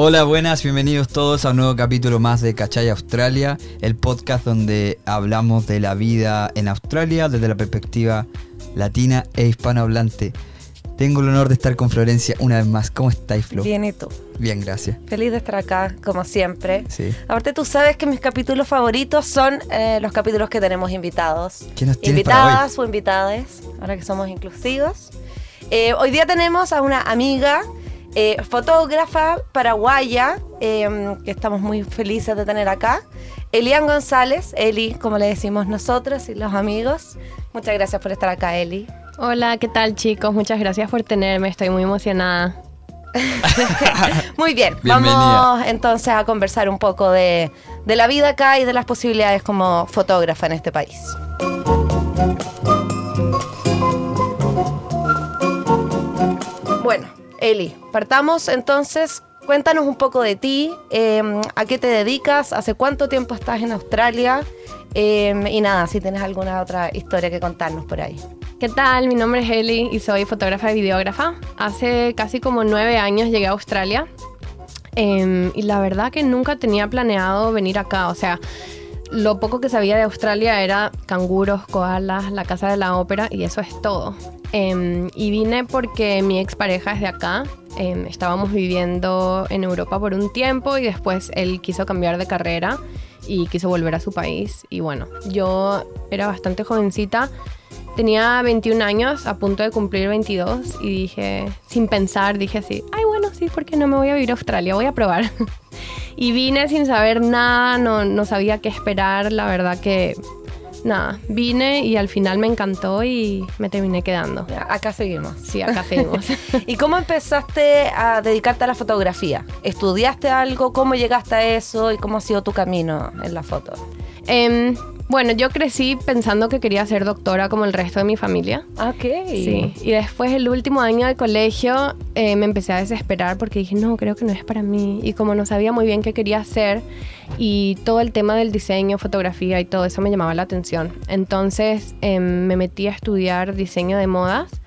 Hola, buenas, bienvenidos todos a un nuevo capítulo más de Cachay Australia, el podcast donde hablamos de la vida en Australia desde la perspectiva latina e hispanohablante. Tengo el honor de estar con Florencia una vez más. ¿Cómo estáis, Flo? Bien, ¿y tú? Bien, gracias. Feliz de estar acá, como siempre. Sí. Aparte, tú sabes que mis capítulos favoritos son eh, los capítulos que tenemos invitados. ¿Qué nos tienes para Invitadas o invitades, ahora que somos inclusivos. Eh, hoy día tenemos a una amiga, eh, fotógrafa paraguaya, eh, que estamos muy felices de tener acá. Elian González, Eli, como le decimos nosotros y los amigos. Muchas gracias por estar acá, Eli. Hola, ¿qué tal chicos? Muchas gracias por tenerme, estoy muy emocionada. Muy bien, Bienvenida. vamos entonces a conversar un poco de, de la vida acá y de las posibilidades como fotógrafa en este país. Bueno, Eli, partamos entonces. Cuéntanos un poco de ti, eh, a qué te dedicas, hace cuánto tiempo estás en Australia eh, y nada, si tienes alguna otra historia que contarnos por ahí. ¿Qué tal? Mi nombre es Eli y soy fotógrafa y videógrafa. Hace casi como nueve años llegué a Australia em, y la verdad que nunca tenía planeado venir acá. O sea, lo poco que sabía de Australia era canguros, koalas, la casa de la ópera y eso es todo. Em, y vine porque mi expareja es de acá. Em, estábamos viviendo en Europa por un tiempo y después él quiso cambiar de carrera y quiso volver a su país. Y bueno, yo era bastante jovencita. Tenía 21 años, a punto de cumplir 22, y dije, sin pensar, dije así, ay bueno, sí, ¿por qué no me voy a vivir a Australia? Voy a probar. y vine sin saber nada, no, no sabía qué esperar, la verdad que nada, vine y al final me encantó y me terminé quedando. Acá seguimos. Sí, acá seguimos. ¿Y cómo empezaste a dedicarte a la fotografía? ¿Estudiaste algo? ¿Cómo llegaste a eso? ¿Y cómo ha sido tu camino en la foto? Em, bueno, yo crecí pensando que quería ser doctora como el resto de mi familia. Ok. Sí, y después el último año de colegio eh, me empecé a desesperar porque dije, no, creo que no es para mí. Y como no sabía muy bien qué quería hacer y todo el tema del diseño, fotografía y todo eso me llamaba la atención. Entonces em, me metí a estudiar diseño de modas.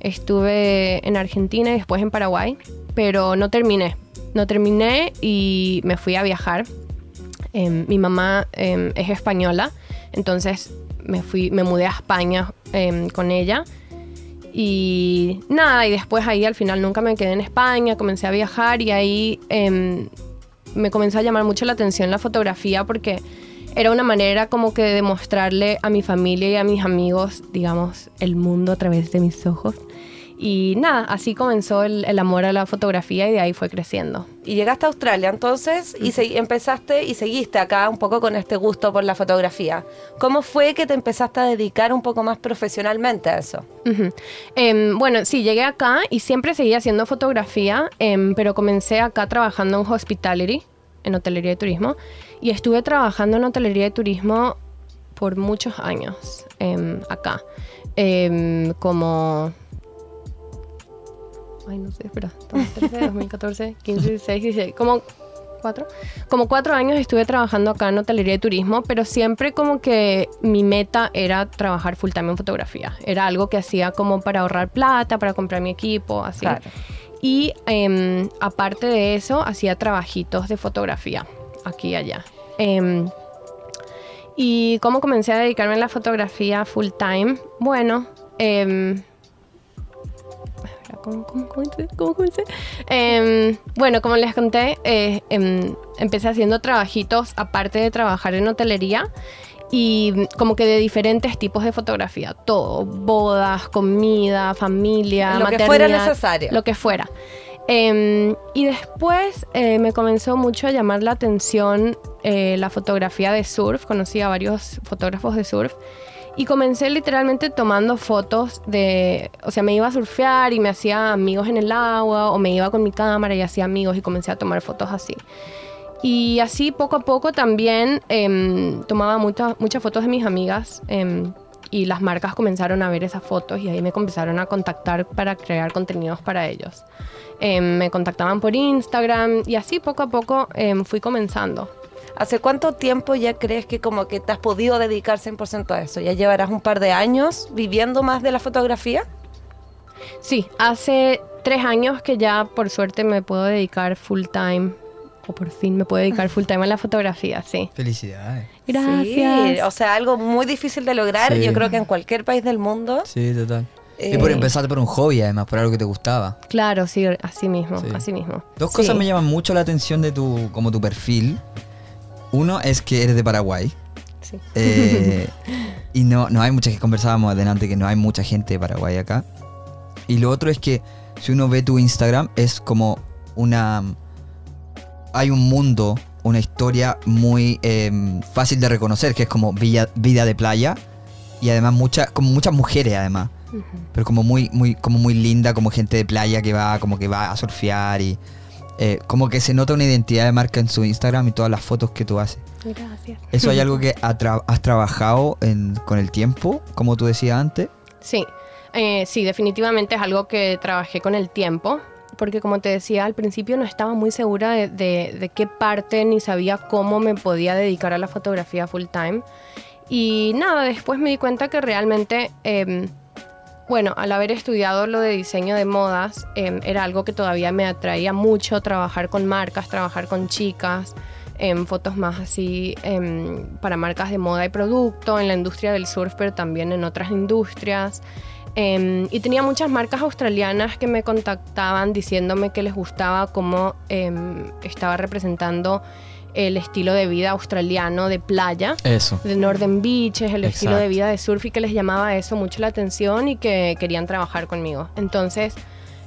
Estuve en Argentina y después en Paraguay, pero no terminé. No terminé y me fui a viajar. Em, mi mamá em, es española, entonces me fui, me mudé a España em, con ella. Y nada, y después ahí al final nunca me quedé en España, comencé a viajar y ahí me comenzó a llamar mucho la atención la fotografía porque era una manera como que de mostrarle a mi familia y a mis amigos, digamos, el mundo a través de mis ojos. Y nada, así comenzó el, el amor a la fotografía y de ahí fue creciendo. Y llegaste a Australia entonces y se- empezaste y seguiste acá un poco con este gusto por la fotografía. ¿Cómo fue que te empezaste a dedicar un poco más profesionalmente a eso? Ujú. Em, bueno, sí, llegué acá y siempre seguí haciendo fotografía, em, pero comencé acá trabajando en hospitality, en hotelería y turismo, y estuve trabajando en hotelería y turismo por muchos años em, acá, como... Ay, no sé, espera, 2013, 2014, 15, 16, 16, como cuatro. Como cuatro años estuve trabajando acá en hotelería y turismo, pero siempre como que mi meta era trabajar full time en fotografía. Era algo que hacía como para ahorrar plata, para comprar mi equipo, así. Claro. Y em, aparte de eso, hacía trabajitos de fotografía, aquí y allá. Em, ¿Y cómo comencé a dedicarme a la fotografía full time? Bueno, em, ¿Cómo, cómo, cómo, cómo comencé? Em, bueno, como les conté, eh, em, empecé haciendo trabajitos aparte de trabajar en hotelería y como que de diferentes tipos de fotografía, todo, bodas, comida, familia, Lo que fuera maternidad, necesario. Lo que fuera. Em, y después eh, me comenzó mucho a llamar la atención eh, la fotografía de surf, conocí a varios fotógrafos de surf y comencé literalmente tomando fotos de, o sea, me iba a surfear y me hacía amigos en el agua o me iba con mi cámara y hacía amigos y comencé a tomar fotos así. Y así poco a poco también em, tomaba muchas muchas fotos de mis amigas em, y las marcas comenzaron a ver esas fotos y ahí me comenzaron a contactar para crear contenidos para ellos. Em, me contactaban por Instagram y así poco a poco fui comenzando. ¿Hace cuánto tiempo ya crees que como que te has podido dedicar 100% a eso? ¿Ya llevarás un par de años viviendo más de la fotografía? Sí, hace tres años que ya por suerte me puedo dedicar full time, o por fin me puedo dedicar full time a la fotografía, sí. Felicidades. Gracias. Sí, o sea, algo muy difícil de lograr, Sí. yo creo que en cualquier país del mundo. Sí, total. y por Eh, empezar por un hobby, además, por algo que te gustaba. Claro, sí, así mismo, Sí. así mismo. Dos Sí. cosas me llaman mucho la atención de tu, como tu perfil. Uno es que eres de Paraguay. Sí. Eh, y no, no hay mucha que conversábamos adelante que no hay mucha gente de Paraguay acá. Y lo otro es que si uno ve tu Instagram es como una... Hay un mundo, una historia muy em, fácil de reconocer, que es como villa- vida de playa. Y además mucha, como muchas mujeres además. Pero como muy, muy, como muy linda, como gente de playa que va, como que va a surfear y eh, como que se nota una identidad de marca en su Instagram y todas las fotos que tú haces. Gracias. ¿Eso hay algo que ha tra- has trabajado en- con el tiempo, como tú decías antes? Sí, eh, sí, definitivamente es algo que trabajé con el tiempo, porque como te decía al principio no estaba muy segura de, de- de qué parte ni sabía cómo me podía dedicar a la fotografía full time. Y nada, después me di cuenta que realmente, em, bueno, al haber estudiado lo de diseño de modas, em, era algo que todavía me atraía mucho, trabajar con marcas, trabajar con chicas, en fotos más así em, para marcas de moda y producto, en la industria del surf, pero también en otras industrias. Em, y tenía muchas marcas australianas que me contactaban diciéndome que les gustaba cómo em, estaba representando el estilo de vida australiano de playa Eso. de Northern Beaches, el estilo de vida de surf y que les llamaba eso mucho la atención y que querían trabajar conmigo. Entonces,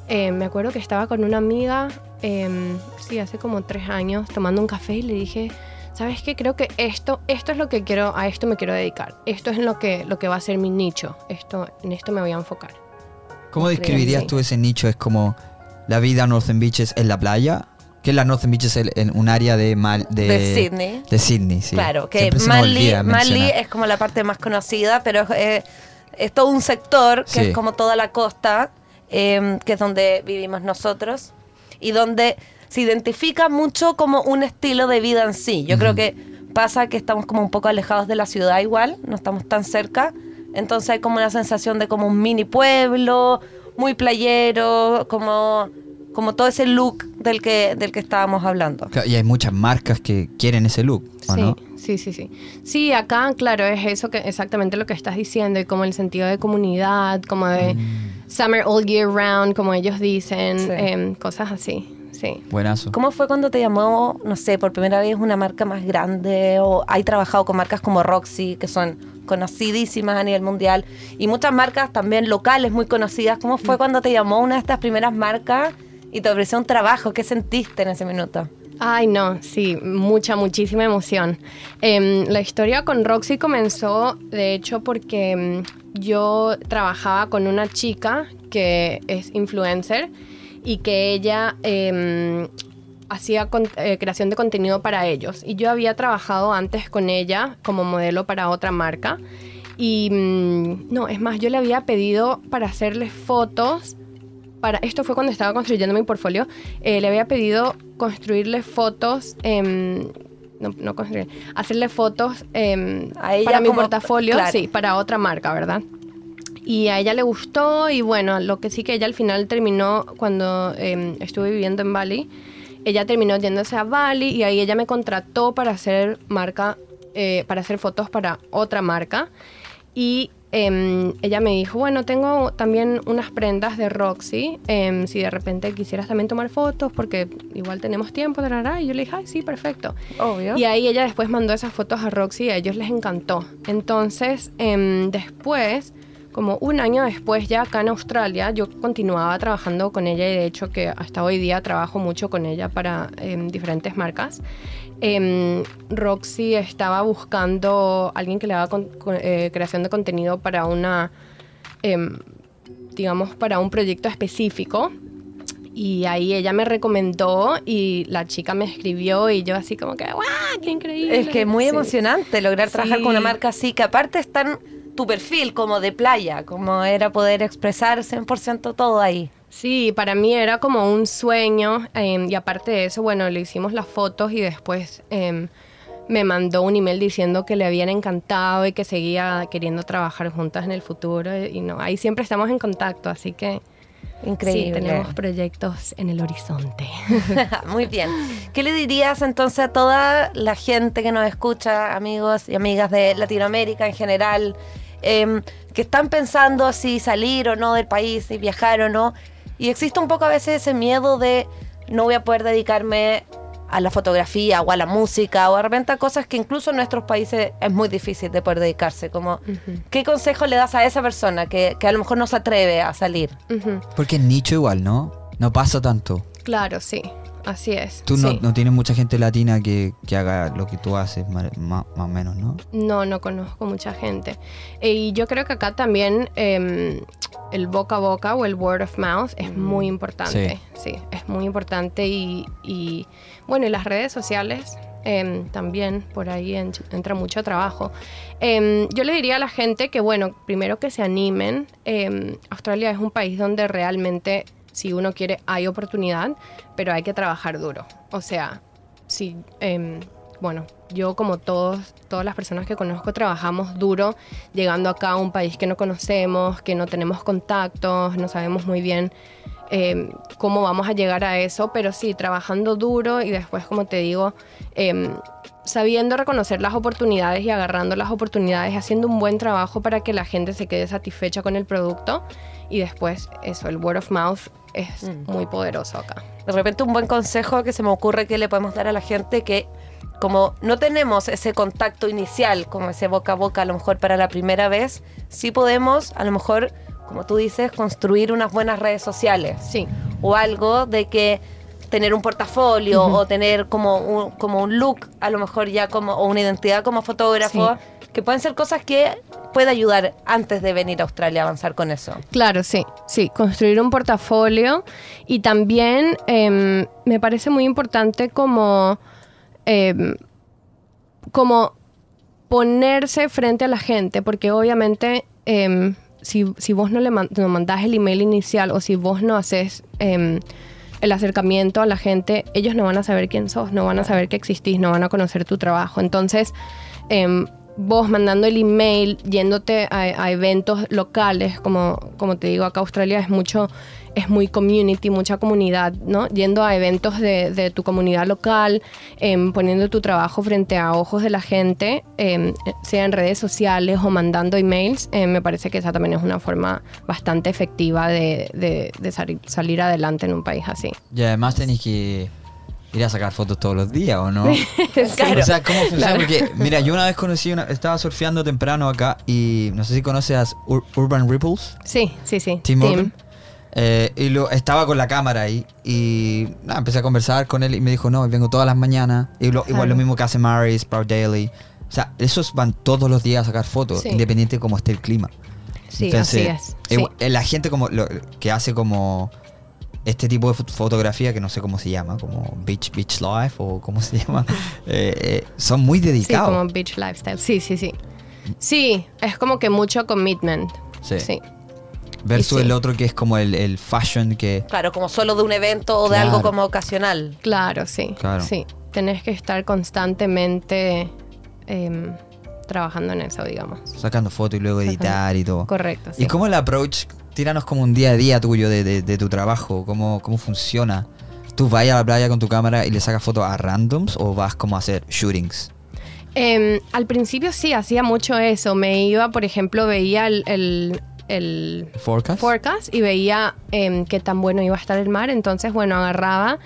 eh, me acuerdo que estaba con una amiga, eh, sí, hace como tres años, tomando un café y le dije, ¿sabes qué? Creo que esto, esto es lo que quiero, a esto me quiero dedicar. Esto es lo que, lo que va a ser mi nicho. Esto, en esto me voy a enfocar. ¿Cómo describirías tú ese nicho? ¿Es como la vida Northern Beaches en la playa? ¿Qué es la Northern Beaches en en un área de Mal, de, De Sydney. De Sydney, sí. Claro, que mencionar. es como la parte más conocida, pero es, eh, es todo un sector que Sí. es como toda la costa, eh, que es donde vivimos nosotros, y donde se identifica mucho como un estilo de vida en sí. Yo creo que pasa que estamos como un poco alejados de la ciudad igual, no estamos tan cerca, entonces hay como una sensación de como un mini pueblo, muy playero, como, como todo ese look del que, del que estábamos hablando. Claro, Y hay muchas marcas que quieren ese look, ¿o Sí, no? sí, sí, sí. Sí, acá, claro, es eso que exactamente lo que estás diciendo, y como el sentido de comunidad, como de Mm. summer all year round, como ellos dicen, Sí. em, cosas así. Sí. Buenazo. ¿Cómo fue cuando te llamó, no sé, por primera vez una marca más grande? ¿O hay trabajado con marcas como Roxy, que son conocidísimas a nivel mundial? Y muchas marcas también locales muy conocidas. ¿Cómo fue cuando te llamó una de estas primeras marcas y te ofreció un trabajo? ¿Qué sentiste en ese minuto? Ay, no, sí, mucha, muchísima emoción. Em, la historia con Roxy comenzó, de hecho, porque em, yo trabajaba con una chica que es influencer y que ella em, hacía con- eh, creación de contenido para ellos. Y yo había trabajado antes con ella como modelo para otra marca. Y mm, no, es más, yo le había pedido para hacerle fotos para esto fue cuando estaba construyendo mi portfolio. eh, le había pedido construirle fotos. em, no, no construir, hacerle fotos em, para mi como- portafolio, claro. sí, para otra marca, ¿verdad? Y a ella le gustó y bueno, lo que sí que ella al final terminó cuando em, estuve viviendo en Bali, ella terminó yéndose a Bali y ahí ella me contrató para hacer marca, eh, para hacer fotos para otra marca. Y em, ella me dijo, bueno, tengo también unas prendas de Roxy, em, si de repente quisieras también tomar fotos, porque igual tenemos tiempo, tarará. y yo le dije, ay, sí, perfecto. Obvio. Y ahí ella después mandó esas fotos a Roxy y a ellos les encantó. Entonces, em, después, como un año después ya acá en Australia, yo continuaba trabajando con ella y de hecho que hasta hoy día trabajo mucho con ella para em, diferentes marcas. Em, Roxy estaba buscando alguien que le haga con- con- eh, creación de contenido para una, em, digamos, para un proyecto específico. Y ahí ella me recomendó y la chica me escribió y yo así como que, ¡guau! ¡Qué increíble! Es que muy Sí. emocionante lograr trabajar Sí. con una marca así, que aparte está en tu perfil como de playa, como era poder expresar 100% todo ahí. Sí, para mí era como un sueño eh, y aparte de eso, bueno, le hicimos las fotos y después eh, me mandó un email diciendo que le habían encantado y que seguía queriendo trabajar juntas en el futuro y no, ahí siempre estamos en contacto, así que Increíble. Sí, tenemos proyectos en el horizonte. Muy bien. ¿Qué le dirías entonces a toda la gente que nos escucha, amigos y amigas de Latinoamérica en general, em, que están pensando si salir o no del país, si viajar o no? Y existe un poco a veces ese miedo de no voy a poder dedicarme a la fotografía o a la música o de repente a cosas que incluso en nuestros países es muy difícil de poder dedicarse. Como, ¿Qué consejo le das a esa persona que, que a lo mejor no se atreve a salir? Porque es nicho igual, ¿no? No pasa tanto. Claro, sí, así es. Tú no, sí. no tienes mucha gente latina que, que haga lo que tú haces, ma- más, o menos, ¿no? No, no conozco mucha gente. Eh, Y yo creo que acá también em, el boca a boca o el word of mouth es muy importante. Sí, es muy importante. Y, y, bueno, y las redes sociales em, también, por ahí en- entra mucho trabajo. Em, yo le diría a la gente que, bueno, primero que se animen. Australia es un país donde realmente, si uno quiere, hay oportunidad, pero hay que trabajar duro. O sea, si, em, bueno, yo como todos, todas las personas que conozco trabajamos duro llegando acá a un país que no conocemos, que no tenemos contactos, no sabemos muy bien em, cómo vamos a llegar a eso, pero sí, trabajando duro y después, como te digo, em, sabiendo reconocer las oportunidades y agarrando las oportunidades, haciendo un buen trabajo para que la gente se quede satisfecha con el producto y después eso, el word of mouth es Mm. muy poderoso acá. De repente un buen consejo que se me ocurre que le podemos dar a la gente que como no tenemos ese contacto inicial, como ese boca a boca a lo mejor para la primera vez, sí podemos a lo mejor, como tú dices, construir unas buenas redes sociales Sí, o algo de que tener un portafolio o tener como un, como un look a lo mejor ya como o una identidad como fotógrafo que pueden ser cosas que puede ayudar antes de venir a Australia a avanzar con eso. Claro, sí, sí, construir un portafolio. Y también em, me parece muy importante como, em, como ponerse frente a la gente, porque obviamente em, si, si vos no le man- no mandás el email inicial o si vos no haces el acercamiento a la gente, ellos no van a saber quién sos, no van a saber que existís, no van a conocer tu trabajo. Entonces, em, vos mandando el email, yéndote a, a eventos locales, como, como te digo, acá Australia es mucho, es muy community, mucha comunidad, ¿no? Yendo a eventos de, de tu comunidad local, em, poniendo tu trabajo frente a ojos de la gente, em, sea en redes sociales o mandando emails, em, me parece que esa también es una forma bastante efectiva de, de- de sali- salir adelante en un país así. Y además tenés que ir a sacar fotos todos los días, ¿o no? Claro. O sea, ¿cómo funciona? Claro. Porque, mira, yo una vez conocí, una, estaba surfeando temprano acá y no sé si conoces a Ur- Urban Ripples, Sí, sí, sí. Tim. Eh, y lo, estaba con la cámara ahí y nada, empecé a conversar con él y me dijo, no, vengo todas las mañanas. Y lo- igual lo mismo que hace Mary, Sprout Daily. O sea, esos van todos los días a sacar fotos, Sí. independiente de cómo esté el clima. Sí, así es. Sí. igual- eh, La gente como lo- que hace como este tipo de fot- fotografía, que no sé cómo se llama, como Beach, beach Life o cómo se llama, eh, eh, son muy Sí, dedicados. como beach lifestyle. Sí, sí, sí. Sí, es como que mucho commitment. Sí. Sí. Versus sí. el otro que es como el, el fashion que... Claro, como solo de un evento o de Claro. algo como ocasional. Claro, sí. Claro. Sí. Tenés que estar constantemente em, trabajando en eso, digamos. Sacando fotos y luego Sacando- editar y todo. Correcto. Sí. ¿Y cómo el approach? Tíranos como un día a día tuyo de, de- de tu trabajo. ¿Cómo, ¿Cómo funciona? ¿Tú vas a la playa con tu cámara y le sacas fotos a randoms o vas como a hacer shootings? Em, al principio sí, hacía mucho eso. Me iba, por ejemplo, veía el, el- el ¿Forecast? forecast y veía em, qué tan bueno iba a estar el mar. Entonces, bueno, agarraba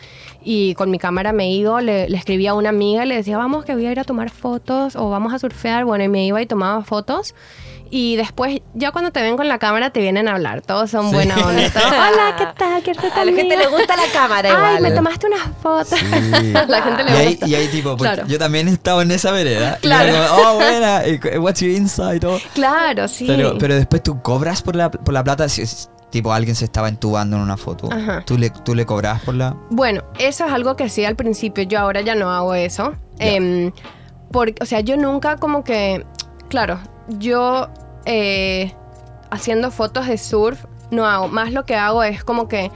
y con mi cámara me iba, le, le escribía a una amiga y le decía, vamos que voy a ir a tomar fotos o vamos a surfear. Bueno, y me iba y tomaba fotos. Y después, ya cuando te ven con la cámara, te vienen a hablar. Todos son Sí. buena onda. Todos, Hola, ¿qué tal? ¿Qué tal? A la gente le gusta la cámara Ay, me tomaste unas fotos. Sí. La gente le y gusta. y ahí tipo, porque Claro. yo también he estado en esa vereda. Y Claro. era como, oh, buena, y what's your insight? y todo. Claro, sí. Pero, pero después tú cobras por la, por la plata. Si, tipo, alguien se estaba entubando en una foto. Ajá. ¿Tú le, ¿Tú le cobras por la...? Bueno, eso es algo que sí al principio, yo ahora ya no hago eso. Em, porque, o sea, yo nunca como que, claro, yo eh, haciendo fotos de surf no hago, más lo que hago es como que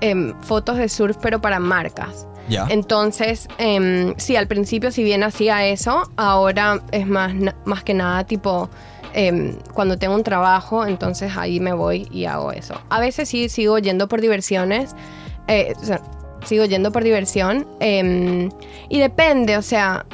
em, fotos de surf pero para marcas. Ya. Entonces, em, sí, al principio si bien hacía eso, ahora es más, más que nada tipo em, cuando tengo un trabajo, entonces ahí me voy y hago eso. A veces sí sigo yendo por diversiones, eh, o sea, sigo yendo por diversión y depende, o sea,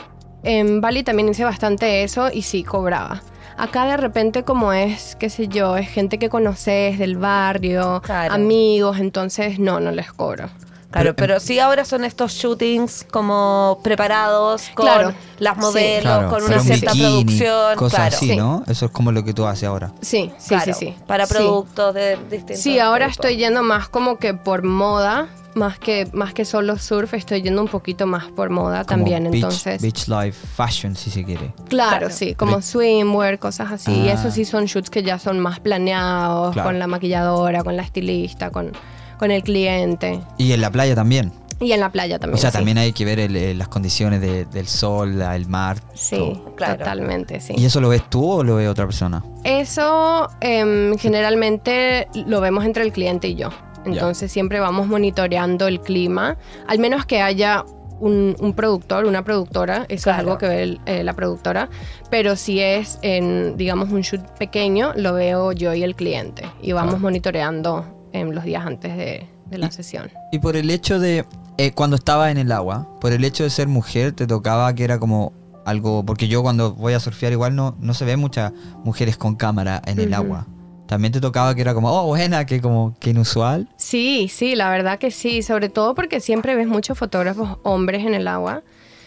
en Bali también hice bastante eso y sí cobraba. Acá de repente como es, qué sé yo, es gente que conoces del barrio, Claro. amigos, entonces no, no les cobro. Claro, Pero- pero, sí ahora son estos shootings como preparados con Claro. las Sí. modelos, Claro, con una un cierta bikini, producción. Cosas claro. así, Sí. ¿no? Eso es como lo que tú haces ahora. Sí, sí, Claro, sí, sí. Para Sí. productos de distintos Sí, ahora tipos. estoy yendo más como que por moda, más que, más que solo surf, estoy yendo un poquito más por moda Como también, beach, entonces. Beach life fashion, si se quiere. Claro, Claro. sí, como Pero- swimwear, cosas así. Y Ah. eso sí son shoots que ya son más planeados, Claro. con la maquilladora, con la estilista, con, con el cliente. Y en la playa también. Y en la playa también. O sea, sí. también hay que ver el- eh, las condiciones de- del sol, el mar. Sí, todo. Claro. totalmente, sí. ¿Y eso lo ves tú o lo ve otra persona? Eso em, generalmente lo vemos entre el cliente y yo. Entonces siempre vamos monitoreando el clima, al menos que haya un, un productor, una productora, eso Claro. es algo que ve el- eh, la productora, pero si es en, digamos, un shoot pequeño, lo veo yo y el cliente y vamos Claro. monitoreando em, los días antes de, de la Y- sesión. Y por el hecho de, eh, cuando estaba en el agua, por el hecho de ser mujer, te tocaba que era como algo, porque yo cuando voy a surfear igual no, no se ve muchas mujeres con cámara en el Ujú. agua. También te tocaba que era como, oh, buena, que como que inusual. Sí, sí, la verdad que sí, sobre todo porque siempre ves muchos fotógrafos hombres en el agua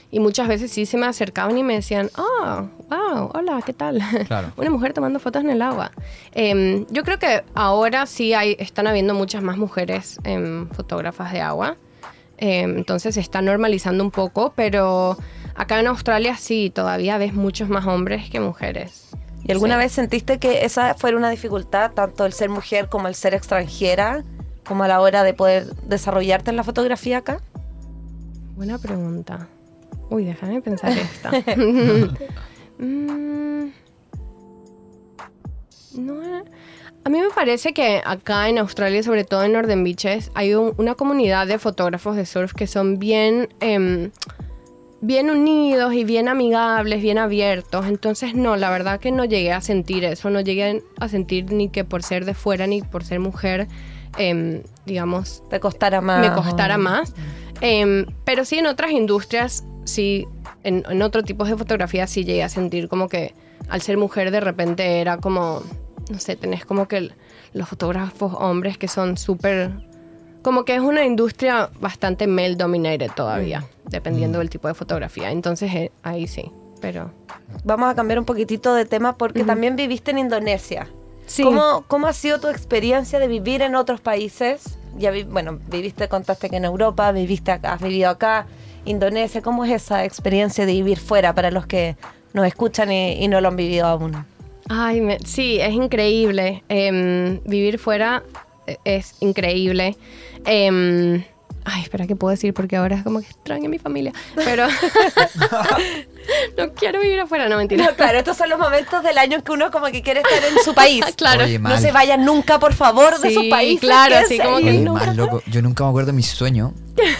y muchas veces sí se me acercaban y me decían, oh, wow, hola, ¿qué tal? Claro. Una mujer tomando fotos en el agua. Em, yo creo que ahora sí hay, están habiendo muchas más mujeres em, fotógrafas de agua, Em, entonces se está normalizando un poco, pero acá en Australia sí, todavía ves muchos más hombres que mujeres. ¿Y alguna Sí. vez sentiste que esa fuera una dificultad, tanto el ser mujer como el ser extranjera, como a la hora de poder desarrollarte en la fotografía acá? Buena pregunta. Uy, déjame pensar esta. Mm, no, a mí me parece que acá en Australia, sobre todo en Northern Beaches, hay un- una comunidad de fotógrafos de surf que son bien, em, bien unidos y bien amigables, bien abiertos. Entonces, no, la verdad que no llegué a sentir eso. No llegué a sentir ni que por ser de fuera ni por ser mujer, em, digamos, ¿Te costara más? me costara más. Em, pero sí en otras industrias, sí, en, en otro tipo de fotografía sí llegué a sentir como que al ser mujer de repente era como, no sé, tenés como que los fotógrafos hombres que son súper... Como que es una industria bastante male dominated todavía, dependiendo del tipo de fotografía. Entonces eh, ahí sí, pero... Vamos a cambiar un poquitito de tema porque también viviste en Indonesia. Sí. ¿Cómo, ¿Cómo ha sido tu experiencia de vivir en otros países? Ya vi- bueno, viviste, contaste que en Europa, viviste acá, has vivido acá, Indonesia. ¿Cómo es esa experiencia de vivir fuera para los que nos escuchan y, y no lo han vivido aún? Ay, me- sí, es increíble. Em, vivir fuera eh, es increíble. Em, ay, espera, ¿qué puedo decir? Porque ahora es como que extraño a mi familia. Pero no quiero vivir afuera, no mentira. No, claro, estos son los momentos del año en que uno como que quiere estar en su país. Claro. Oye, No se vayan nunca, por favor, de Sí, su país. claro, así como que Oye, nunca- mal loco. Yo nunca me acuerdo de mi sueño.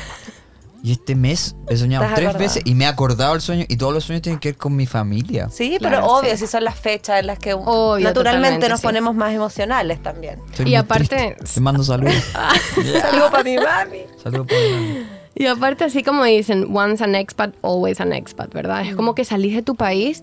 Y este mes he soñado ¿Estás tres acordado? veces y me he acordado el sueño y todos los sueños tienen que ver con mi familia. Sí, Claro, pero obvio, sí. si son las fechas en las que Obvio, naturalmente nos sí. ponemos más emocionales también. Estoy Y aparte- triste. Te mando saludos. Saludos para mi mami. Saludos para mi mami. Y aparte, así como dicen, once an expat, always an expat, ¿verdad? Es como que salís de tu país,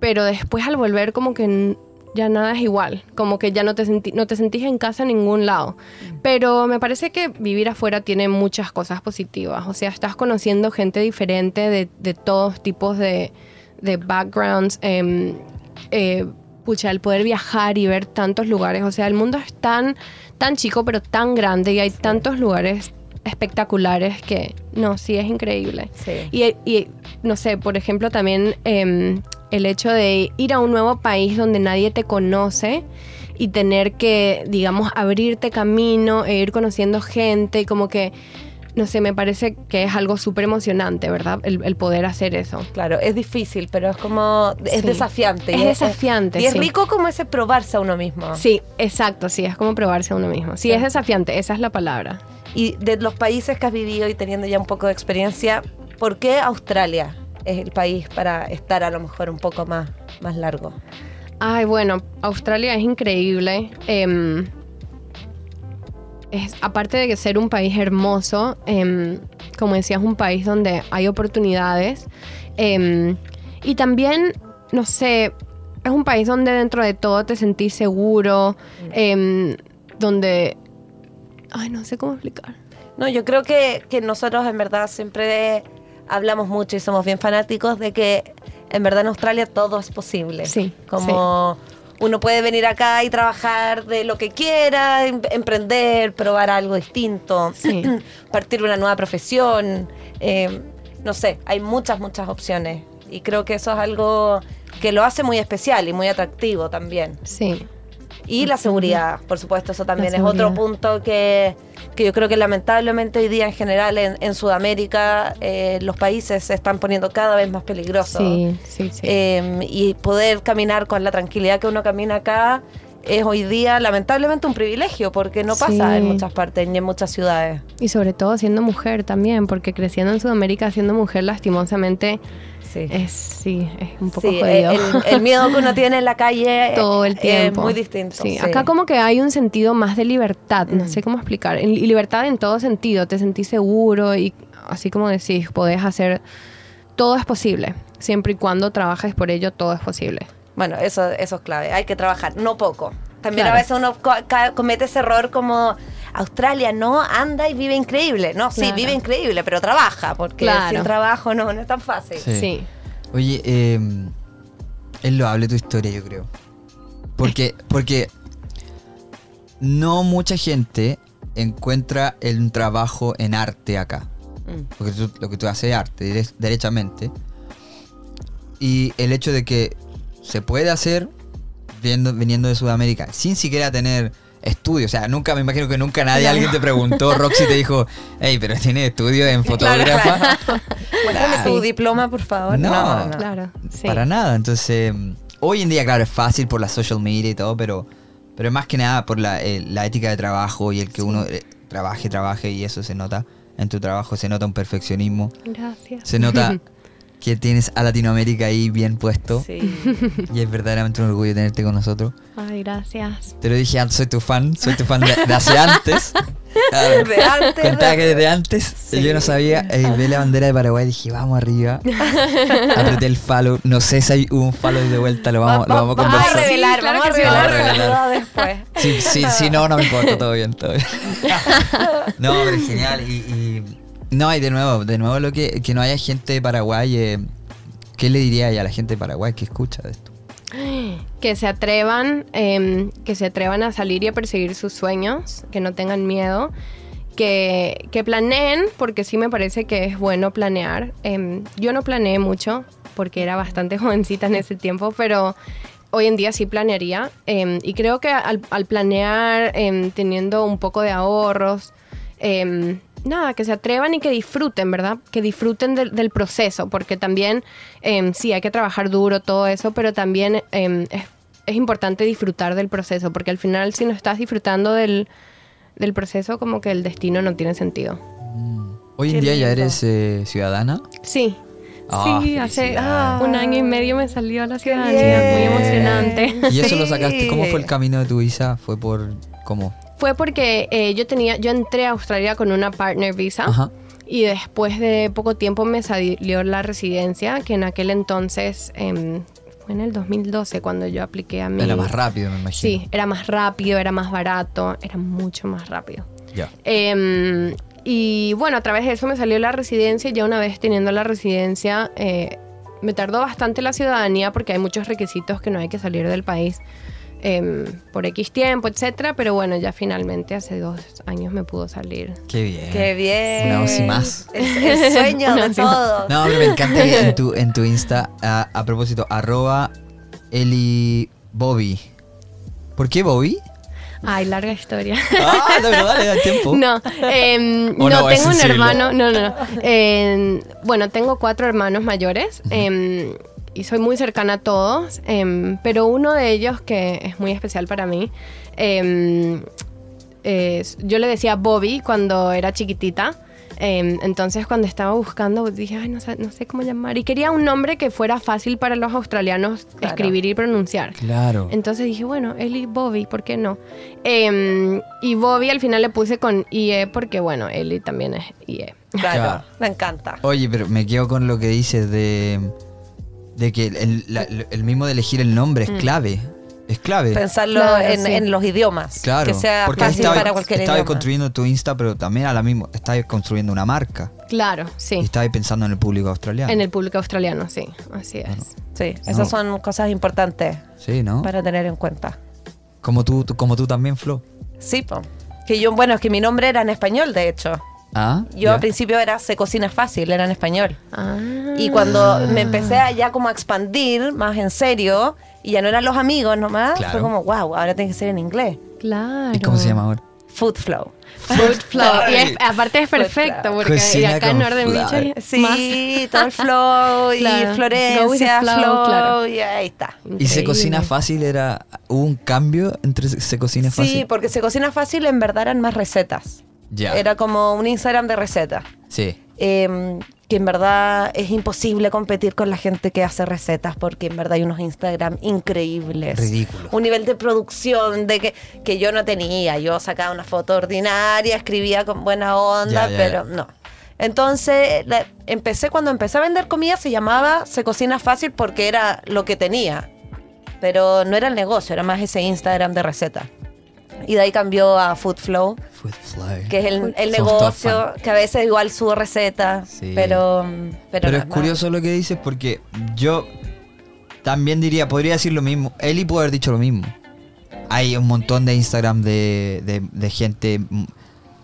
pero después al volver como que ya nada es igual, como que ya no te, senti- no te sentís en casa en ningún lado. Pero me parece que vivir afuera tiene muchas cosas positivas, o sea, estás conociendo gente diferente de, de todos tipos de, de backgrounds. em, eh, pucha, el poder viajar y ver tantos lugares, o sea, el mundo es tan, tan chico pero tan grande y hay tantos lugares espectaculares que no, sí es increíble. Sí. Y, y, no sé, por ejemplo, también em, el hecho de ir a un nuevo país donde nadie te conoce y tener que, digamos, abrirte camino e ir conociendo gente y como que, no sé, me parece que es algo súper emocionante, ¿verdad? El, el poder hacer eso. Claro, es difícil, pero es como, es Sí. desafiante. Es desafiante, Y es sí. rico como ese probarse a uno mismo. Sí, exacto, sí, es como probarse a uno mismo. Sí, Sí. es desafiante, esa es la palabra. Y de los países que has vivido y teniendo ya un poco de experiencia, ¿por qué Australia es el país para estar a lo mejor un poco más, más largo? Ay, bueno, Australia es increíble. Em, es, aparte de que ser un país hermoso, em, como decías, un país donde hay oportunidades. em, y también, no sé, es un país donde dentro de todo te sentís seguro, em, donde... Ay, no sé cómo explicar. No, yo creo que, que nosotros en verdad siempre hablamos mucho y somos bien fanáticos de que en verdad en Australia todo es posible. Sí, Como uno puede venir acá y trabajar de lo que quiera, em- emprender, probar algo distinto, Sí. partir una nueva profesión. eh, no sé, hay muchas, muchas opciones. Y creo que eso es algo que lo hace muy especial y muy atractivo también. Sí. Y la seguridad, por supuesto, eso también es otro punto que, que yo creo que lamentablemente hoy día en general en, en Sudamérica eh, los países se están poniendo cada vez más peligrosos. Sí, sí, sí. Eh, y poder caminar con la tranquilidad que uno camina acá es hoy día lamentablemente un privilegio porque no pasa Sí. en muchas partes ni en muchas ciudades. Y sobre todo siendo mujer también, porque creciendo en Sudamérica siendo mujer lastimosamente Sí. es sí, es un poco Sí, jodido. el, el miedo que uno tiene en la calle todo el es tiempo. muy distinto. Sí, sí. acá como que hay un sentido más de libertad, no Mm. sé cómo explicar. Y libertad en todo sentido, te sentís seguro y así como decís, podés hacer, todo es posible. Siempre y cuando trabajes por ello, todo es posible. Bueno, eso, eso es clave. Hay que trabajar, no poco. También Claro. a veces uno co- comete ese error como Australia no anda y vive increíble. No, sí, vive increíble, pero trabaja, porque Claro. sin trabajo no, no es tan fácil. Sí. Sí. Oye, eh, es loable tu historia, yo creo. Porque, porque no mucha gente encuentra el trabajo en arte acá. Mm. Porque tú- lo que tú haces es arte, derechamente. Y el hecho de que se puede hacer viendo, viniendo de Sudamérica sin siquiera tener estudios. O sea, nunca, me imagino que nunca nadie, alguien te preguntó, Roxy te dijo, hey, pero tiene estudio en fotógrafa. Claro. tu diploma, por favor. No. No, no. Claro. sí. Para nada. Entonces, mm, hoy en día, claro, es fácil por la social media y todo, pero, pero más que nada por la, eh, la ética de trabajo y el que uno eh, trabaje, trabaje y eso se nota. En tu trabajo se nota un perfeccionismo. Gracias. Se nota que tienes a Latinoamérica ahí bien puesto. Sí. Y es verdaderamente un orgullo tenerte con nosotros. Ay, gracias. Te lo dije antes, soy tu fan, soy tu fan de, de hace antes. Claro. De antes. Contaba que desde antes Sí. yo no sabía, eh, ve la bandera de Paraguay dije, vamos arriba. Apreté el follow, no sé si hay hubo un follow de vuelta, lo vamos, lo vamos a vamos a conversar. revelar, Sí, claro vamos a que sí, revelar, vamos a revelar. después. Sí, sí, sí, no, no me importa, todo bien, todo bien. No, pero es genial. Y, y- no, y de nuevo, de nuevo lo que, que no haya gente de Paraguay, eh, ¿qué le diría a la gente de Paraguay que escucha de esto? Que se atrevan, em, que se atrevan a salir y a perseguir sus sueños, que no tengan miedo, que, que planeen, porque sí me parece que es bueno planear. Em, yo no planeé mucho, porque era bastante jovencita en ese tiempo, pero hoy en día sí planearía. em, y creo que al, planear, teniendo un poco de ahorros, nada, que se atrevan y que disfruten, ¿verdad? Que disfruten del, del proceso, porque también em, sí hay que trabajar duro, todo eso, pero también em, es, es importante disfrutar del proceso, porque al final si no estás disfrutando del, del proceso, como que el destino no tiene sentido. Hoy en día ya eres eh, ciudadana. Sí. Ah, sí, hace felicidades. un año y medio me salió la Qué ciudadanía, muy emocionante. ¿Y eso lo sacaste? ¿Cómo fue el camino de tu visa? ¿Fue por cómo? Fue porque eh, yo tenía, yo entré a Australia con una partner visa. Ajá. Y después de poco tiempo me salió la residencia, que en aquel entonces, em, fue en el 2012 cuando yo apliqué a mi... Era más rápido, me imagino. Sí, era más rápido, era más barato, era mucho más rápido. Ya. Em, y bueno, a través de eso me salió la residencia y ya una vez teniendo la residencia, eh, me tardó bastante la ciudadanía porque hay muchos requisitos que no hay que salir del país em, por X tiempo, etcétera. Pero bueno, ya finalmente hace dos años me pudo salir. Qué bien. Qué bien. Una voz y más. Es el sueño de todos. No, pero me encanta que en tu, en tu Insta, a, a propósito, arroba Eli Bobby. ¿Por qué Bobby? Ay, larga historia. Ah, no, dale, da tiempo. No, ¿O no, no? Tengo un hermano, no, no, no. Em, bueno, tengo cuatro hermanos mayores y soy muy cercana a todos, em, pero uno de ellos que es muy especial para mí, em, es- yo le decía Bobby cuando era chiquitita. Em, entonces cuando estaba buscando dije, ay, no sé, no sé cómo llamar. Y quería un nombre que fuera fácil para los australianos Claro. escribir y pronunciar. Claro. Entonces dije, bueno, Eli Bobby, ¿por qué no? Em, y Bobby al final le puse con IE porque, bueno, Eli también es IE. Claro, Claro. me encanta. Oye, pero me quedo con lo que dices de, de que el, la- el mismo de elegir el nombre es clave. Es clave. Pensarlo Claro, en, sí. en los idiomas. Claro. Que sea porque fácil estaba, para cualquier estaba idioma. construyendo tu Insta, pero también a la misma, estabas construyendo una marca. Claro, Y sí. estabas pensando en el público australiano. En el público australiano, sí. Así es. Sí, No. esas son cosas importantes Sí, ¿no? para tener en cuenta. Como tú, tú- como tú también, Flo. Sí, po. Que yo, bueno, es que mi nombre era en español, de hecho. Ah, Yo al principio era Se Cocina Fácil, era en español. Ah. Y cuando me empecé a ya como a expandir más en serio, y ya no eran los amigos nomás, Claro. fue como, wow, ahora tiene que ser en inglés. Claro. ¿Y cómo se llama ahora? Food Flow. Food flow. Y es- aparte es perfecto porque y Cocina acá en Northern Beach Sí, más- todo el flow y Claro. Florencia, flow, flow, claro. y ahí está. ¿Y se cocina fácil? era ¿Hubo un cambio entre se se cocina fácil? Sí, porque Se Cocina Fácil en verdad eran más recetas. Ya. Era como un Instagram de recetas. Sí. Eh, que en verdad es imposible competir con la gente que hace recetas porque en verdad hay unos Instagram increíbles. Ridículo. Un nivel de producción de que, que yo no tenía. Yo sacaba una foto ordinaria, escribía con buena onda, Ya, ya, pero ya. no. Entonces, la- empecé cuando empecé a vender comida se llamaba Se Cocina Fácil porque era lo que tenía. Pero no era el negocio, era más ese Instagram de recetas. Y de ahí cambió a Food Flow Food flow. que es el, el negocio, que a veces igual subo recetas, Sí. pero, pero, Pero no es curioso lo que dices porque yo también diría, podría decir lo mismo. Eli puede haber dicho lo mismo. Hay un montón de Instagram de, de- de gente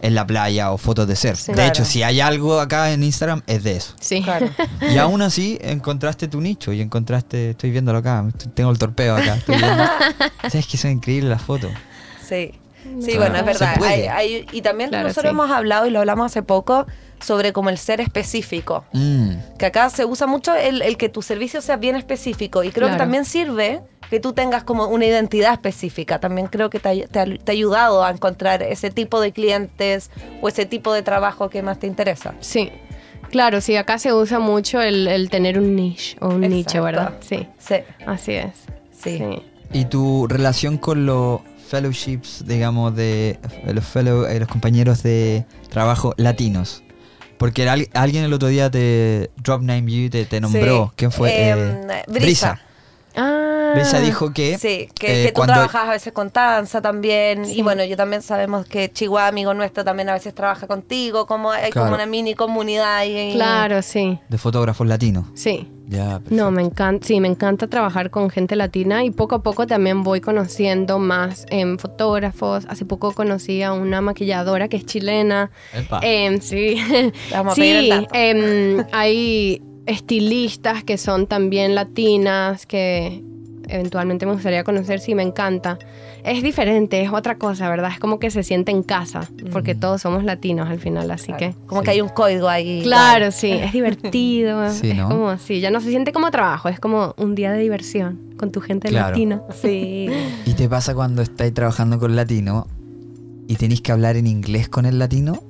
en la playa o fotos de surf. Sí. de Claro. hecho, si hay algo acá en Instagram, es de eso. Sí. Claro. Y aún así encontraste tu nicho y encontraste, estoy viéndolo acá, tengo el torpeo acá. Estoy viendo. ¿Sabes que son increíbles las fotos? Sí, sí Claro. bueno, es verdad. Hay- hay- y también Claro, nosotros sí. hemos hablado y lo hablamos hace poco sobre como el ser específico. Mm, Que acá se usa mucho el, el que tu servicio sea bien específico y creo que también sirve que tú tengas como una identidad específica. También creo que te, ha- te ha, te ha ayudado a encontrar ese tipo de clientes o ese tipo de trabajo que más te interesa. Sí. Claro, sí, acá se usa mucho el, el tener un niche o un Exacto. nicho, ¿verdad? Sí. Sí, Así es. sí. Sí. ¿Y tu relación con los fellowships, digamos, de los, fellow, eh, los compañeros de trabajo latinos? Porque al- alguien el otro día te drop name you, te, te nombró. Sí. ¿Quién fue? Em, Eh, Brisa. Ah. Brisa dijo que, Sí, que, eh, que tú cuando- trabajas a veces con Tanza también. Sí. Y bueno, yo también sabemos que Chihuahua, amigo nuestro, también a veces trabaja contigo. Como hay Claro. como una mini comunidad ahí. Claro, sí. de fotógrafos latinos. Sí. Ya, No, me encanta, sí, me encanta trabajar con gente latina y poco a poco también voy conociendo más em, fotógrafos. Hace poco conocí a una maquilladora que es chilena. Em, sí, Vamos a pedir el sí. dato. em, hay estilistas que son también latinas que eventualmente me gustaría conocer. Sí, me encanta. Es diferente, es otra cosa, ¿verdad? Es como que se siente en casa porque todos somos latinos al final, así Claro. que. Como Sí. que hay un código ahí. Claro, sí, es divertido. Sí, es ¿no? como así, ya no se siente como trabajo, es como un día de diversión con tu gente Claro. latina. Sí. ¿Y te pasa cuando estáis trabajando con latino y tenéis que hablar en inglés con el latino?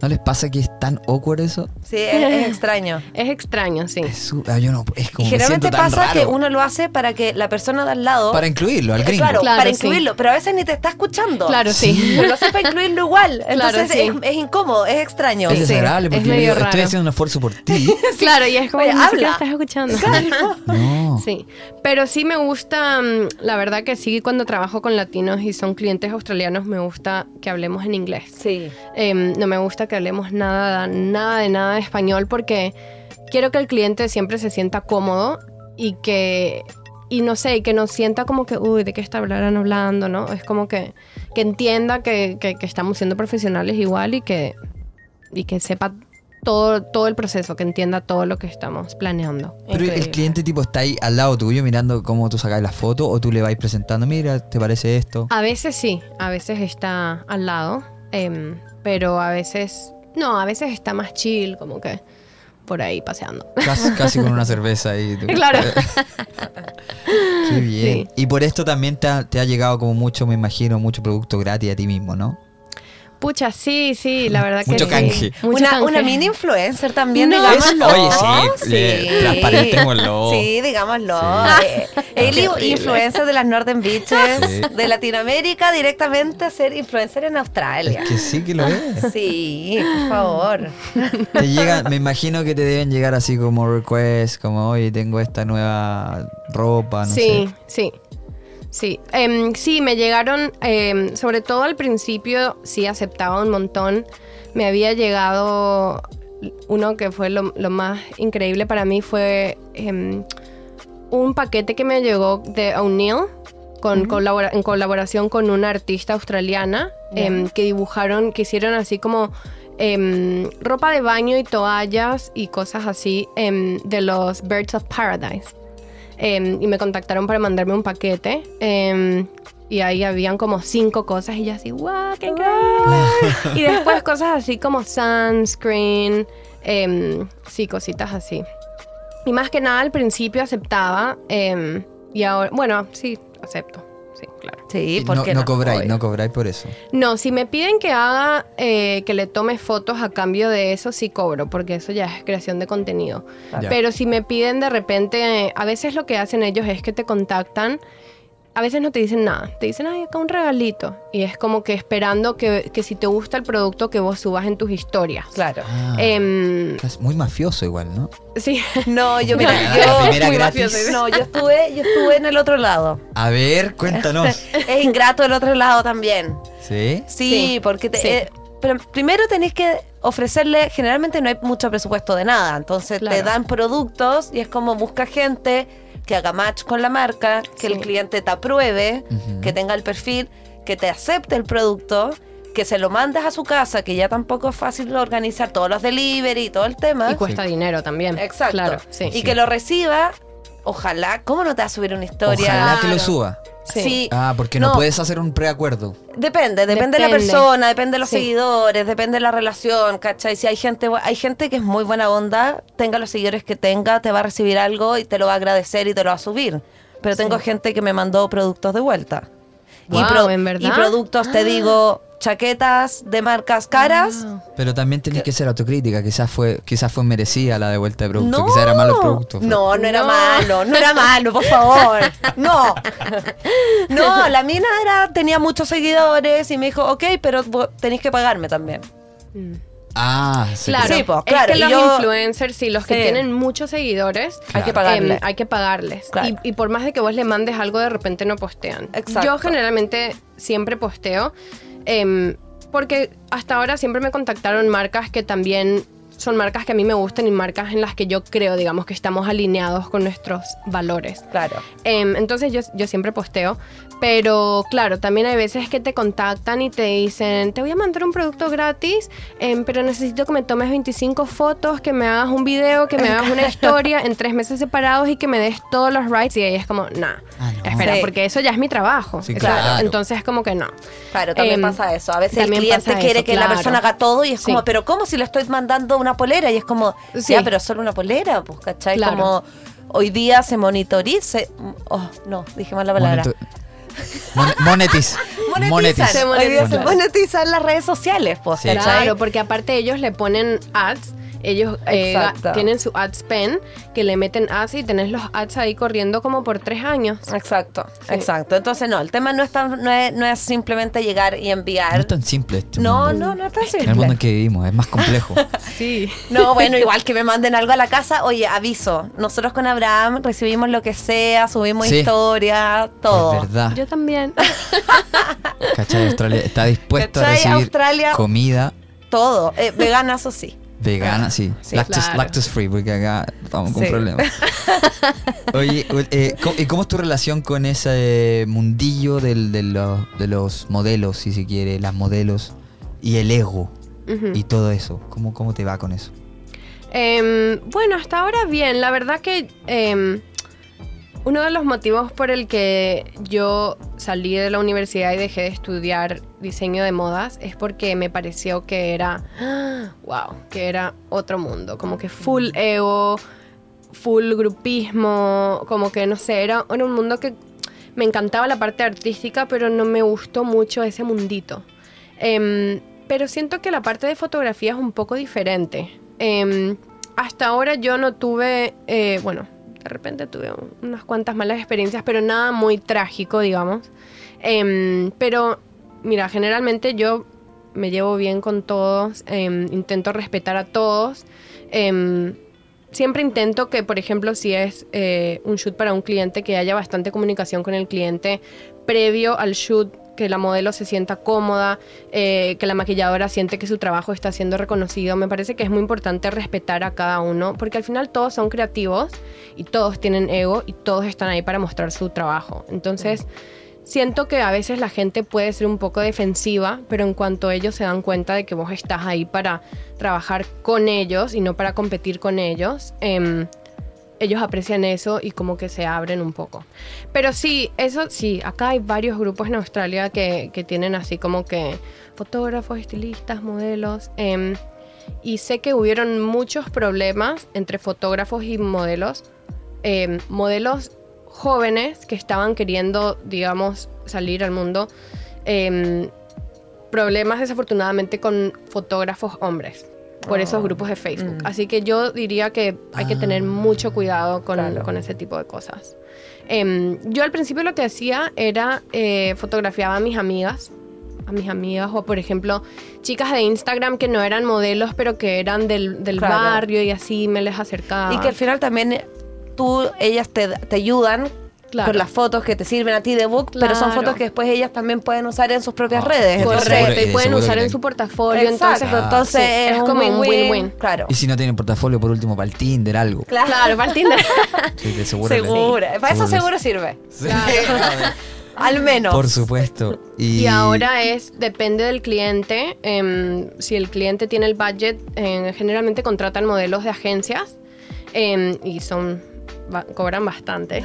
¿No les pasa que es tan awkward eso? Sí, es, es extraño. Es extraño, sí. Es, su- ah, yo no, es como Y generalmente tan pasa que raro. uno lo hace para que la persona de al lado. Para incluirlo, al Eh, gringo. Claro, Claro, para sí. incluirlo, pero a veces ni te está escuchando. Claro, sí. Pero lo hace para incluirlo igual. Claro, Entonces sí. es, es incómodo, es extraño. Es Sí, desagradable es porque yo medio digo, estoy raro. haciendo un esfuerzo por ti. Claro, y es como Oye, habla. estás escuchando. no. Sí, pero sí me gusta, mm, la verdad que sí, cuando trabajo con latinos y son clientes australianos, me gusta que hablemos en inglés. Sí. Em, no me gusta que hablemos nada, nada de nada de español porque quiero que el cliente siempre se sienta cómodo y que, y no sé, que no sienta como que, uy, ¿de qué está hablarán hablando? ¿no? Es como que, que entienda que, que- que estamos siendo profesionales igual y que, y que sepa todo, todo el proceso, que entienda todo lo que estamos planeando. Pero el cliente tipo está ahí al lado tuyo mirando cómo tú sacas la foto o tú le vais presentando, mira, ¿te parece esto? A veces sí, a veces está al lado, em, pero a veces no, a veces está más chill, como que por ahí paseando. Casi, casi con una cerveza ahí. Claro. Qué bien. Sí. Y por esto también te ha, te ha llegado como mucho, me imagino, mucho producto gratis a ti mismo, ¿no? Pucha, sí, sí, la verdad que Mucho sí. canje. Mucho una, canje. una mini influencer también, No. digámoslo. Oye, sí, le- transparentémoslo. Sí, digámoslo. Sí. Eh, Eli, Qué horrible. influencer de las Northern Beaches, Sí. de Latinoamérica, directamente a ser influencer en Australia. Es que sí que lo es. Sí, por favor. Te llegan, me imagino que te deben llegar así como requests, como oye, tengo esta nueva ropa, no sí, sé. sí. Sí, Em, sí, me llegaron, em, sobre todo al principio, sí aceptaba un montón. Me había llegado uno que fue lo, lo más increíble para mí, fue em, un paquete que me llegó de O'Neill con colabora- en colaboración con una artista australiana que dibujaron, que hicieron así como ropa de baño y toallas y cosas así de los Birds of Paradise. Em, y me contactaron para mandarme un paquete. em, y ahí habían como cinco cosas y yo así, ¡guau! ¡Qué increíble! y después cosas así como sunscreen, em, sí, cositas así. Y más que nada al principio aceptaba. y ahora, bueno, sí, acepto. Claro. Sí, Y ¿por no, cobráis, no cobráis por eso. No, si me piden que haga, eh, que le tome fotos a cambio de eso, sí cobro, porque eso ya es creación de contenido. Pero si me piden de repente, eh, a veces lo que hacen ellos es que te contactan, a veces no te dicen nada, te dicen, ay, acá un regalito. Y es como que esperando que, que si te gusta el producto, que vos subas en tus historias. Claro. Ah, Em, es muy mafioso igual, ¿no? sí, No, yo mira, Ah, yo, muy mafioso. no, yo estuve, yo estuve en el otro lado. A ver, cuéntanos. Es ingrato el otro lado también. ¿Sí? Sí, Sí, porque te- sí. eh, pero primero tenés que ofrecerle, generalmente no hay mucho presupuesto de nada, entonces te dan productos y es como busca gente que haga match con la marca, que el cliente te apruebe, que tenga el perfil, que te acepte el producto, que se lo mandes a su casa, que ya tampoco es fácil organizar todos los delivery y todo el tema. y cuesta dinero también. Exacto. Claro, sí. Y Sí. que lo reciba, ojalá, ¿cómo no te va a subir una historia? Ojalá que lo suba. Sí. Ah, porque no, No. puedes hacer un preacuerdo. Depende, depende, de la Depende. persona, depende de los Sí. seguidores, depende de la relación, ¿cachai? Si hay gente, hay gente que es muy buena onda, tenga los seguidores que tenga, te va a recibir algo y te lo va a agradecer y te lo va a subir. Pero tengo gente que me mandó productos de vuelta. Guau, ¿en verdad? y productos, te digo, chaquetas de marcas caras. Pero también tenés que ser autocrítica. Quizás fue, quizás fue merecida la de vuelta de producto. Quizás era malo el producto. No, no era No. malo, no era malo, por favor. No. No, la mina era, tenía muchos seguidores y me dijo, ok, pero vos tenéis que pagarme también. Mm. Ah, sí. Claro, Sí, pues, es claro, que y los yo- influencers, sí, los que Sí. tienen muchos seguidores, Hay que Claro. pagarle. em, hay que pagarles. Claro. Y, y por más de que vos le mandes algo, de repente no postean. Exacto. Yo generalmente siempre posteo, em, porque hasta ahora siempre me contactaron marcas que también son marcas que a mí me gustan y marcas en las que yo creo, digamos, que estamos alineados con nuestros valores. Claro. Em, entonces yo, yo siempre posteo, pero claro, también hay veces que te contactan y te dicen, te voy a mandar un producto gratis, em, pero necesito que me tomes 25 fotos, que me hagas un video, que me hagas una historia en tres meses separados y que me des todos los rights. Y ahí es como, nah, Ah, no. espera, Sí. porque eso ya es mi trabajo. Sí, Claro, claro. Entonces es como que no. Claro, también Em, pasa eso. A veces el cliente quiere eso, que la persona haga todo y es Sí. como, pero ¿cómo si le estoy mandando una polera? Y es como, Sí. ya, pero solo una polera, pues, ¿cachai? Claro. Como hoy día se monitorice. Oh, no, dije mal la palabra. Mon- monetiz. Monetizan. Monetiz. Se Hoy día se monetizan. monetizan las redes sociales, pues. Claro, porque aparte ellos le ponen ads. Ellos eh, tienen su ad spend que le meten ads y tenés los ads ahí corriendo como por tres años. Exacto, Sí. exacto. Entonces, no, el tema no es, tan, no, es, no es simplemente llegar y enviar. No es tan simple este no, mundo. no, no es tan En el mundo en simple. que vivimos es más complejo. Sí. No, bueno, igual que me manden algo a la casa, oye, aviso, nosotros con Abraham recibimos lo que sea, subimos Sí. historias, todo. Es verdad. Yo también. ¿Cachai? Australia está dispuesto a ¿Cachai? recibir Australia- comida Todo. Eh, vegana, eso sí. Vegana, sí. Sí, lactose, claro. lactose free, porque acá estamos con Sí. problemas. Oye, eh, ¿cómo- ¿y cómo es tu relación con ese mundillo del- de, los, de los modelos, si se quiere, las modelos y el ego y todo eso? ¿Cómo, ¿Cómo te va con eso? Em, bueno, hasta ahora bien. La verdad que em, uno de los motivos por el que yo salí de la universidad y dejé de estudiar diseño de modas es porque me pareció que era, wow, que era otro mundo, como que full ego, full grupismo, como que no sé, era, un mundo que me encantaba la parte artística, pero no me gustó mucho ese mundito. Em, pero siento que la parte de fotografía es un poco diferente. Em, hasta ahora yo no tuve, eh, bueno, de repente tuve un- unas cuantas malas experiencias, pero nada muy trágico, digamos. Em, pero, mira, generalmente yo me llevo bien con todos, em, intento respetar a todos. Em, siempre intento que, por ejemplo, si es eh, un shoot para un cliente, que haya bastante comunicación con el cliente previo al shoot, que la modelo se sienta cómoda, eh, que la maquilladora siente que su trabajo está siendo reconocido. Me parece que es muy importante respetar a cada uno, porque al final todos son creativos y todos tienen ego y todos están ahí para mostrar su trabajo. Entonces, siento que a veces la gente puede ser un poco defensiva, pero en cuanto ellos se dan cuenta de que vos estás ahí para trabajar con ellos y no para competir con ellos, em, ellos aprecian eso y como que se abren un poco. Pero sí, eso sí, acá hay varios grupos en Australia que, que tienen así como que fotógrafos, estilistas, modelos. em, y sé que hubieron muchos problemas entre fotógrafos y modelos. em, modelos jóvenes que estaban queriendo, digamos, salir al mundo. em, problemas desafortunadamente con fotógrafos hombres por esos grupos de Facebook. Mm. Así que yo diría que hay que tener mucho cuidado con, Claro. con ese tipo de cosas. Em, yo al principio lo que hacía era eh, fotografiaba a mis amigas, a mis amigas o por ejemplo chicas de Instagram que no eran modelos pero que eran del, del Claro. barrio y así me les acercaba. Y que al final también tú, ellas te, te ayudan Claro. con las fotos que te sirven a ti de book, pero son Claro. fotos que después ellas también pueden usar en sus propias Ah, redes. Correcto. Entonces, y de pueden seguro usar en su portafolio, Exacto, entonces entonces sí, es, como un win-win. Claro. Y si no tienen portafolio, por último, para el Tinder, algo. Claro, para el Tinder. Sí, de seguro Segura. Para eso seguro seguro sirve. Sí. Al menos. Por supuesto. Y, Y ahora es, depende del cliente. em, si el cliente tiene el budget, em, generalmente contratan modelos de agencias em, y son cobran bastante.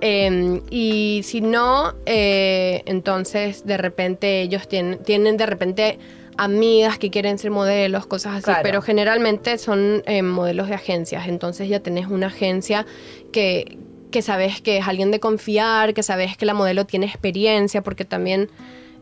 Em, y si no, eh, entonces de repente ellos tienen, tienen de repente amigas que quieren ser modelos, cosas así, Claro. pero generalmente son em, modelos de agencias. Entonces ya tenés una agencia que, que sabes que es alguien de confiar, que sabes que la modelo tiene experiencia, porque también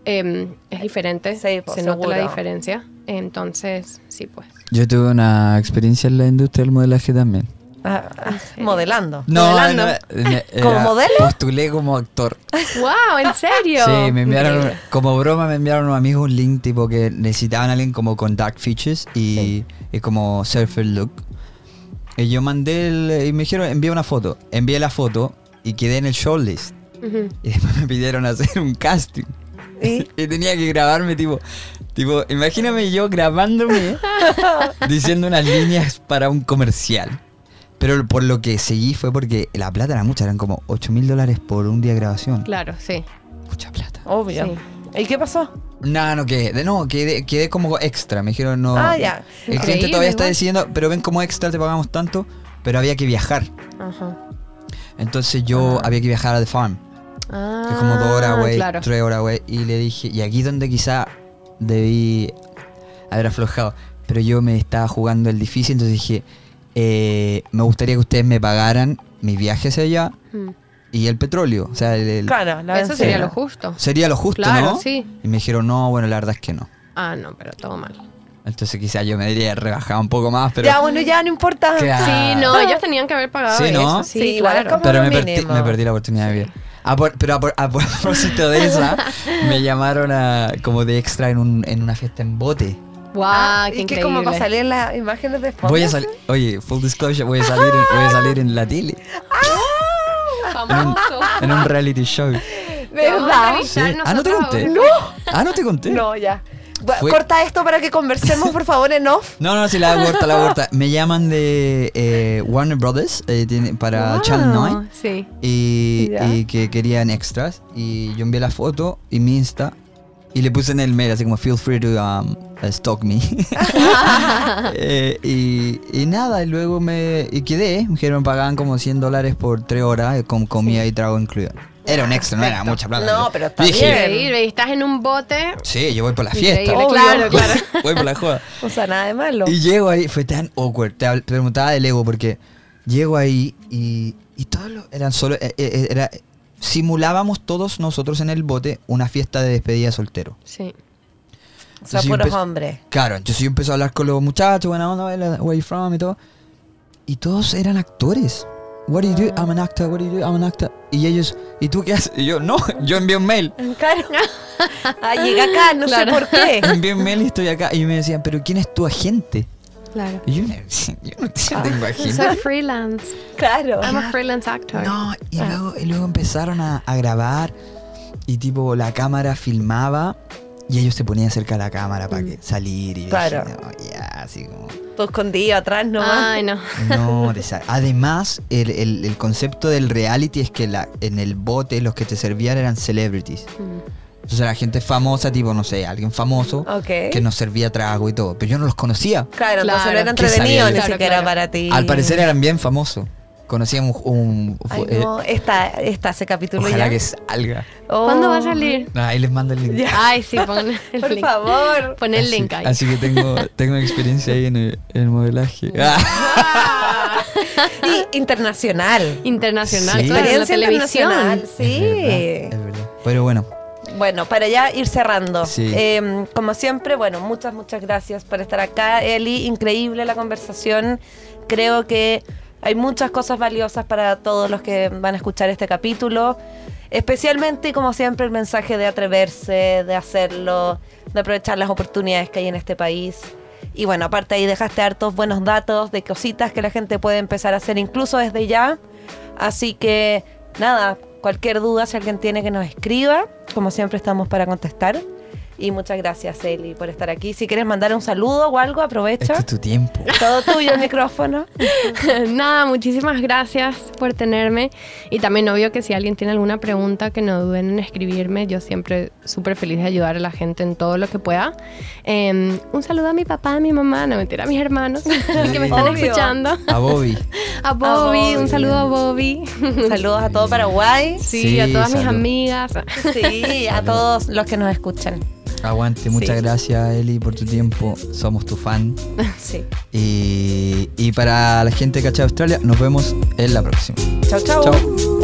em, es diferente, Sí, pues, se nota la seguro. diferencia. Entonces, sí, pues. Yo tuve una experiencia en la industria del modelaje también. Ah, ah, modelando. No, Modelando. no, me- ¿Como era- modelo? Postulé como actor. ¡Wow! ¿En serio? Sí, me enviaron, como broma me enviaron unos amigos un link tipo que necesitaban a alguien como con dark features y, y como surfer look. Y yo mandé el, y me dijeron envía una foto. Envié la foto y quedé en el shortlist. Ujú. Y después me pidieron hacer un casting. ¿Y? Y tenía que grabarme tipo, tipo, imagíname yo grabándome diciendo unas líneas para un comercial. Pero por lo que seguí fue porque la plata era mucha, eran como 8 mil dólares por un día de grabación. Claro, sí. Mucha plata. Obvio. Sí. ¿Y qué pasó? No, no quedé, no, quedé, quedé como extra. Me dijeron, no. Ah, ya. El cliente todavía está igual. decidiendo, pero ven como extra te pagamos tanto, pero había que viajar. Ajá. Entonces yo había que viajar a The Farm, Ah, que es como dos horas, güey, Claro. tres horas, güey. Y le dije, y aquí donde quizá debí haber aflojado, pero yo me estaba jugando el difícil, entonces dije, eh, me gustaría que ustedes me pagaran mis viajes allá Mm. y el petróleo. O sea, el- el- Claro, la Eso sería lo justo. sería lo justo, Claro, ¿no? sí. Y me dijeron, no, bueno, la verdad es que no. Ah, no, pero todo mal. Entonces quizá yo me diría rebajar un poco más, pero... Ya, bueno, ya no importa. Claro. Sí, no, ellos tenían que haber pagado Sí, ¿no? eso. Sí, Sí, claro. Pero me perdí, me perdí la oportunidad de vida. A por- pero a, por- a propósito de esa, me llamaron a, como de extra en, un, en una fiesta en bote. Wow, Ah, qué y que como para salir en las imágenes de fondo. Voy a salir, oye, full disclosure, voy a salir en, voy a salir en la tele, Famoso. en un reality show. Te vamos a ¿Verdad? Sí. Ah, no te conté. ahora. Ah, no te conté. No, No, ya. Fue- Corta esto para que conversemos, por favor, en off. no, si la hago corta, la corta. Me llaman de eh, Warner Brothers eh, tiene- para Wow, Channel 9 Sí. y, y que querían extras. Y yo envié la foto y mi Insta y le puse en el mail así como feel free to um, stalk me. Eh, y, y nada, y luego me y quedé. Me dijeron pagaban como 100 dólares por 3 horas con comida y trago incluido. Era un extra, no era mucha plata. No, pero está Dije, bien. Estás en un bote. Sí, yo voy por la fiesta. Obvio. claro, claro. voy por la joda. O sea, nada de malo. Y llego ahí, fue tan awkward. Te preguntaba del ego porque llego ahí y, y todos los- eran solo. eh, eh, era, simulábamos todos nosotros en el bote una fiesta de despedida de soltero. Sí. sea, Entonces yo puros hombres. Claro, entonces yo empecé a hablar con los muchachos, buena onda, where where you from y todo. Y todos eran actores. What do you do? I'm an actor, what do you do? I'm an actor. Y ellos, ¿y tú qué haces? Y yo, no, yo envié un mail. Claro. Ah, llega acá, no Claro. sé por qué. Envié un mail y estoy acá. Y me decían, ¿pero quién es tu agente? Claro. Yo, yo no tengo agente. Soy freelance. Claro. I'm a freelance actor. No, y luego, y luego empezaron a, a grabar y tipo la cámara filmaba y ellos se ponían cerca de la cámara para que salir y Claro. dije, no, ya, así como... Todo escondido atrás nomás. Ay, no. No, además el, el- el concepto del reality es que la, en el bote los que te servían eran celebrities. Entonces la gente famosa, tipo, no sé, alguien famoso Ok. que nos servía trago y todo. Pero yo no los conocía. Claro, entonces Claro. no era ¿Qué sabía entretenido yo? ni siquiera claro. para ti. Al parecer eran bien famosos. Conocían un... un- Ay, eh, no, está, está ese capítulo ojalá ya. que salga. Oh. ¿Cuándo va a salir? Ah, ahí les mando el link. Ay, sí, pon el Por link. favor. Pon el Así- link ahí. Así que tengo, tengo experiencia ahí en el, en el modelaje. Ah. Y internacional. Internacional, Sí. claro, en la Experiencia televisión. internacional, Es sí. verdad, es verdad. Pero bueno, Bueno, para ya ir cerrando. Sí. Eh, como siempre, bueno, muchas, muchas gracias por estar acá, Eli. Increíble la conversación. Creo que hay muchas cosas valiosas para todos los que van a escuchar este capítulo. Especialmente, como siempre, el mensaje de atreverse, de hacerlo, de aprovechar las oportunidades que hay en este país. Y bueno, aparte ahí dejaste hartos buenos datos de cositas que la gente puede empezar a hacer incluso desde ya. Así que nada, cualquier duda si alguien tiene que nos escriba, como siempre estamos para contestar. Y muchas gracias Eli por estar aquí. Si quieres mandar un saludo o algo, aprovecha. este es tu tiempo. Todo tuyo el micrófono. Nada, muchísimas gracias por tenerme. Y también obvio que si alguien tiene alguna pregunta, que no duden en escribirme. Yo siempre súper feliz de ayudar a la gente en todo lo que pueda. Eh, un saludo a mi papá, a mi mamá, no mentira, a mis hermanos que me están Obvio. escuchando. A Bobby. A Bobby, Bobby. un saludo a Bobby. Saludos a todo Paraguay. Sí, Sí, a todas mis salud. amigas. Sí, a todos los que nos escuchan. Aguante, muchas gracias Eli por tu tiempo. Somos tu fan. Sí. Y, y para la gente de Cacha Australia, nos vemos en la próxima. Chau. Chao.